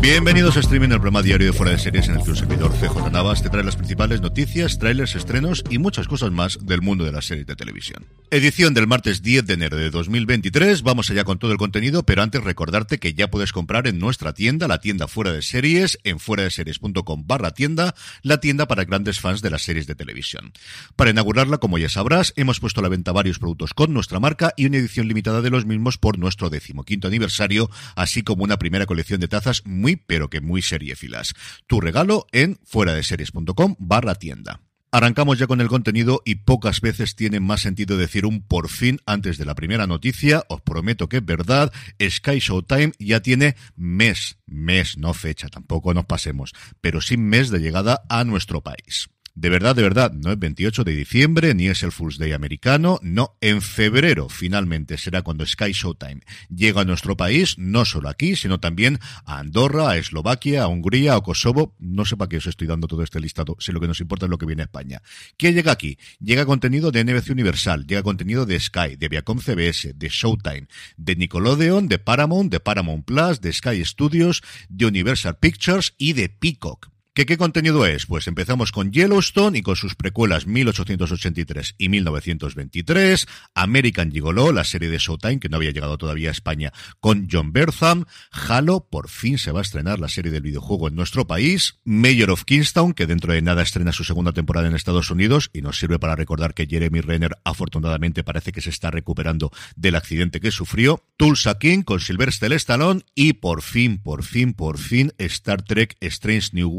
Bienvenidos a Streaming, el programa diario de Fuera de Series en el que un servidor CJ Navas te trae las principales noticias, trailers, estrenos y muchas cosas más del mundo de las series de televisión. Edición del martes 10 de enero de 2023, vamos allá con todo el contenido, pero antes recordarte que ya puedes comprar en nuestra tienda, la tienda Fuera de Series, en fuera de series.com barra tienda, la tienda para grandes fans de las series de televisión. Para inaugurarla, como ya sabrás, hemos puesto a la venta varios productos con nuestra marca y una edición limitada de los mismos por nuestro decimoquinto aniversario, así como una primera colección de tazas muy pero que muy seriefilas. Tu regalo en fuera de series.com barra tienda. Arrancamos ya con el contenido y pocas veces tiene más sentido decir un por fin antes de la primera noticia. Os prometo que es verdad. Sky Showtime ya tiene mes, mes, no fecha, tampoco nos pasemos, pero sin mes de llegada a nuestro país. De verdad, de verdad, no es 28 de diciembre, ni es el Fool's Day americano, no, en febrero finalmente será cuando Sky Showtime llega a nuestro país, no solo aquí, sino también a Andorra, a Eslovaquia, a Hungría, a Kosovo, no sé para qué os estoy dando todo este listado, si lo que nos importa es lo que viene a España. ¿Qué llega aquí? Llega contenido de NBC Universal, llega contenido de Sky, de Viacom CBS, de Showtime, de Nickelodeon, de Paramount, de Paramount Plus, de Sky Studios, de Universal Pictures y de Peacock. ¿Qué, ¿Qué contenido es? Pues empezamos con Yellowstone y con sus precuelas 1883 y 1923, American Gigolo, la serie de Showtime que no había llegado todavía a España, con John Bertham, Halo, por fin se va a estrenar la serie del videojuego en nuestro país, Mayor of Kingstown, que dentro de nada estrena su segunda temporada en Estados Unidos y nos sirve para recordar que Jeremy Renner afortunadamente parece que se está recuperando del accidente que sufrió, Tulsa King con Sylvester Stallone y por fin, por fin, por fin Star Trek Strange New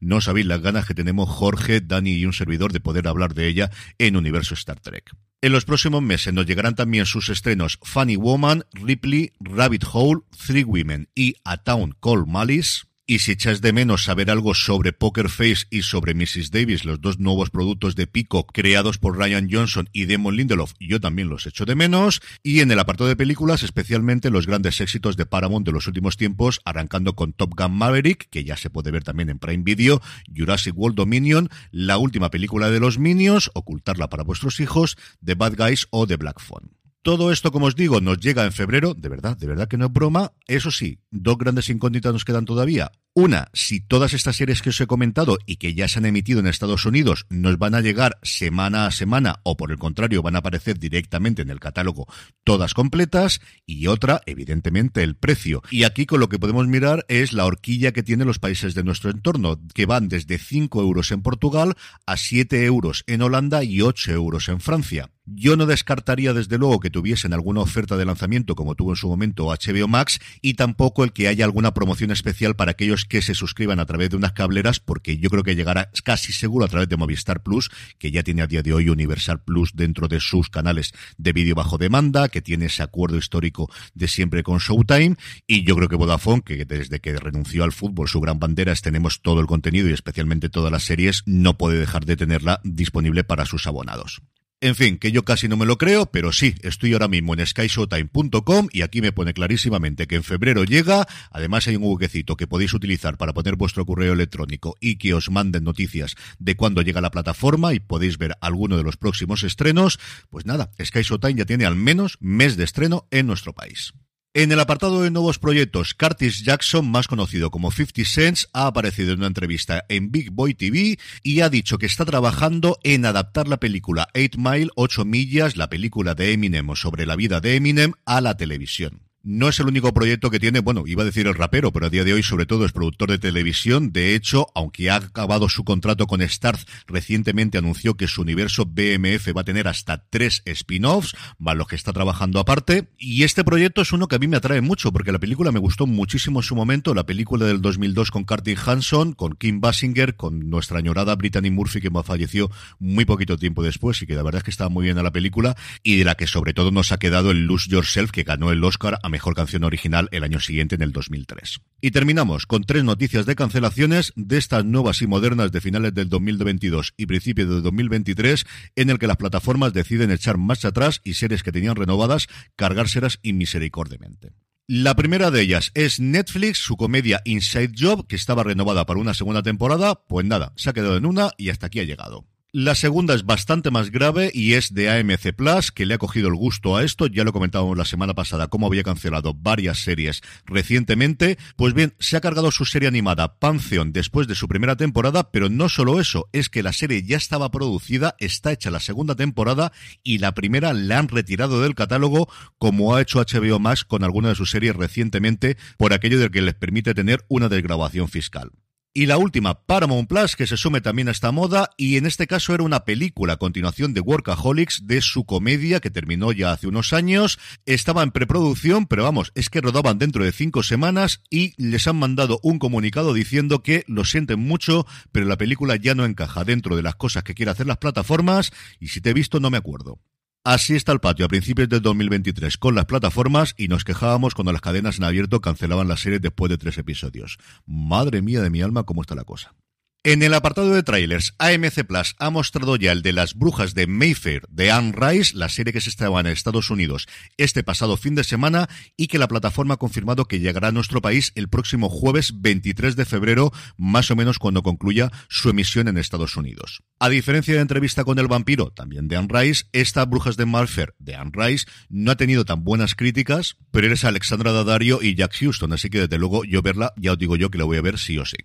No sabéis las ganas que tenemos Jorge, Dani y un servidor de poder hablar de ella en Universo Star Trek. En los próximos meses nos llegarán también sus estrenos Funny Woman, Ripley, Rabbit Hole, Three Women y A Town Called Malice. Y si echas de menos saber algo sobre Poker Face y sobre Mrs. Davis, los dos nuevos productos de Pico creados por Ryan Johnson y Damon Lindelof, yo también los echo de menos. Y en el apartado de películas, especialmente los grandes éxitos de Paramount de los últimos tiempos, arrancando con Top Gun Maverick, que ya se puede ver también en Prime Video, Jurassic World Dominion, la última película de los Minions, ocultarla para vuestros hijos, The Bad Guys o The Black Phone. Todo esto, como os digo, nos llega en febrero, de verdad, de verdad que no es broma. Eso sí, dos grandes incógnitas nos quedan todavía. Una, si todas estas series que os he comentado y que ya se han emitido en Estados Unidos nos van a llegar semana a semana o por el contrario van a aparecer directamente en el catálogo todas completas y otra, evidentemente, el precio. Y aquí con lo que podemos mirar es la horquilla que tienen los países de nuestro entorno, que van desde 5 euros en Portugal a 7 euros en Holanda y 8 euros en Francia. Yo no descartaría desde luego que tuviesen alguna oferta de lanzamiento como tuvo en su momento HBO Max y tampoco el que haya alguna promoción especial para aquellos que se suscriban a través de unas cableras porque yo creo que llegará casi seguro a través de Movistar Plus, que ya tiene a día de hoy Universal Plus dentro de sus canales de vídeo bajo demanda, que tiene ese acuerdo histórico de siempre con Showtime y yo creo que Vodafone, que desde que renunció al fútbol su gran bandera es tenemos todo el contenido y especialmente todas las series, no puede dejar de tenerla disponible para sus abonados. En fin, que yo casi no me lo creo, pero sí, estoy ahora mismo en skyshowtime.com y aquí me pone clarísimamente que en febrero llega, además hay un huequecito que podéis utilizar para poner vuestro correo electrónico y que os manden noticias de cuándo llega la plataforma y podéis ver alguno de los próximos estrenos, pues nada, Sky Showtime ya tiene al menos mes de estreno en nuestro país. En el apartado de nuevos proyectos, Curtis Jackson, más conocido como 50 Cents, ha aparecido en una entrevista en Big Boy TV y ha dicho que está trabajando en adaptar la película 8 Mile, 8 millas, la película de Eminem sobre la vida de Eminem, a la televisión. No es el único proyecto que tiene, bueno, iba a decir el rapero, pero a día de hoy sobre todo es productor de televisión. De hecho, aunque ha acabado su contrato con Starz, recientemente anunció que su universo BMF va a tener hasta tres spin-offs, más los que está trabajando aparte. Y este proyecto es uno que a mí me atrae mucho, porque la película me gustó muchísimo en su momento, la película del 2002 con Curtis Hanson, con Kim Basinger, con nuestra añorada Brittany Murphy, que falleció muy poquito tiempo después y que la verdad es que estaba muy bien a la película, y de la que sobre todo nos ha quedado el Lose Yourself, que ganó el Oscar a mejor canción original el año siguiente, en el 2003. Y terminamos con tres noticias de cancelaciones de estas nuevas y modernas de finales del 2022 y principios del 2023, en el que las plataformas deciden echar marcha atrás y series que tenían renovadas, cargárselas inmisericordiamente. La primera de ellas es Netflix, su comedia Inside Job, que estaba renovada para una segunda temporada, pues nada, se ha quedado en una y hasta aquí ha llegado. La segunda es bastante más grave y es de AMC Plus, que le ha cogido el gusto a esto. Ya lo comentábamos la semana pasada, cómo había cancelado varias series recientemente. Pues bien, se ha cargado su serie animada Pantheon después de su primera temporada, pero no solo eso, es que la serie ya estaba producida, está hecha la segunda temporada y la primera la han retirado del catálogo, como ha hecho HBO Max con alguna de sus series recientemente, por aquello de que les permite tener una desgrabación fiscal. Y la última, Paramount Plus, que se sume también a esta moda, y en este caso era una película a continuación de Workaholics, de su comedia, que terminó ya hace unos años. Estaba en preproducción, pero vamos, es que rodaban dentro de cinco semanas y les han mandado un comunicado diciendo que lo sienten mucho, pero la película ya no encaja dentro de las cosas que quieren hacer las plataformas, y si te he visto no me acuerdo. Así está el patio a principios del 2023 con las plataformas y nos quejábamos cuando las cadenas en abierto cancelaban la serie después de tres episodios. Madre mía de mi alma, cómo está la cosa. En el apartado de trailers, AMC Plus ha mostrado ya el de las brujas de Mayfair de Anne Rice, la serie que se estaba en Estados Unidos este pasado fin de semana y que la plataforma ha confirmado que llegará a nuestro país el próximo jueves 23 de febrero, más o menos cuando concluya su emisión en Estados Unidos. A diferencia de entrevista con el vampiro, también de Anne Rice, esta Brujas de Mayfair de Anne Rice no ha tenido tan buenas críticas, pero eres Alexandra Daddario y Jack Houston, así que desde luego yo verla, ya os digo yo que la voy a ver sí o sí.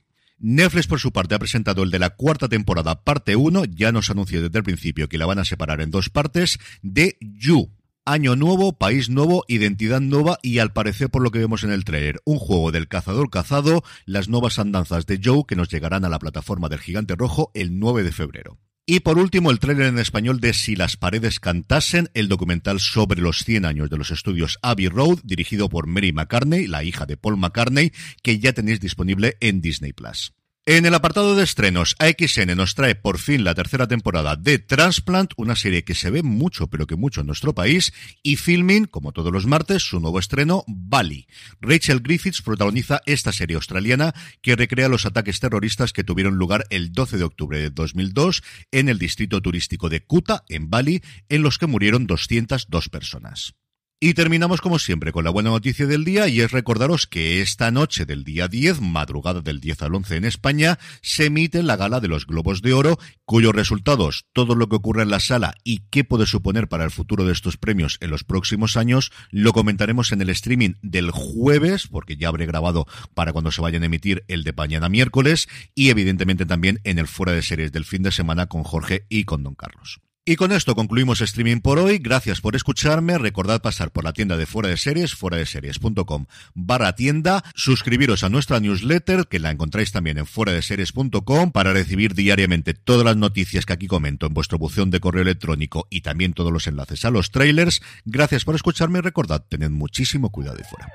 Netflix, por su parte, ha presentado el de la cuarta temporada, parte 1, ya nos anunció desde el principio que la van a separar en dos partes, de You. Año nuevo, país nuevo, identidad nueva y al parecer por lo que vemos en el trailer, un juego del cazador cazado, las nuevas andanzas de Joe que nos llegarán a la plataforma del gigante rojo el 9 de febrero. Y por último, el tráiler en español de Si las paredes cantasen, el documental sobre los 100 años de los estudios Abbey Road, dirigido por Mary McCartney, la hija de Paul McCartney, que ya tenéis disponible en Disney Plus. En el apartado de estrenos, AXN nos trae por fin la tercera temporada de Transplant, una serie que se ve mucho, pero que mucho en nuestro país, y Filming, como todos los martes, su nuevo estreno, Bali. Rachel Griffiths protagoniza esta serie australiana que recrea los ataques terroristas que tuvieron lugar el 12 de octubre de 2002 en el distrito turístico de Kuta, en Bali, en los que murieron 202 personas. Y terminamos como siempre con la buena noticia del día y es recordaros que esta noche del día 10, madrugada del 10 al 11 en España, se emite la gala de los Globos de Oro, cuyos resultados, todo lo que ocurre en la sala y qué puede suponer para el futuro de estos premios en los próximos años, lo comentaremos en el streaming del jueves, porque ya habré grabado para cuando se vayan a emitir el de mañana miércoles y evidentemente también en el fuera de series del fin de semana con Jorge y con Don Carlos. Y con esto concluimos streaming por hoy. Gracias por escucharme. Recordad pasar por la tienda de Fuera de Series, fuera de series.com barra tienda. Suscribiros a nuestra newsletter, que la encontráis también en fuera de series.com para recibir diariamente todas las noticias que aquí comento en vuestro buzón de correo electrónico y también todos los enlaces a los trailers. Gracias por escucharme y recordad, tened muchísimo cuidado de fuera.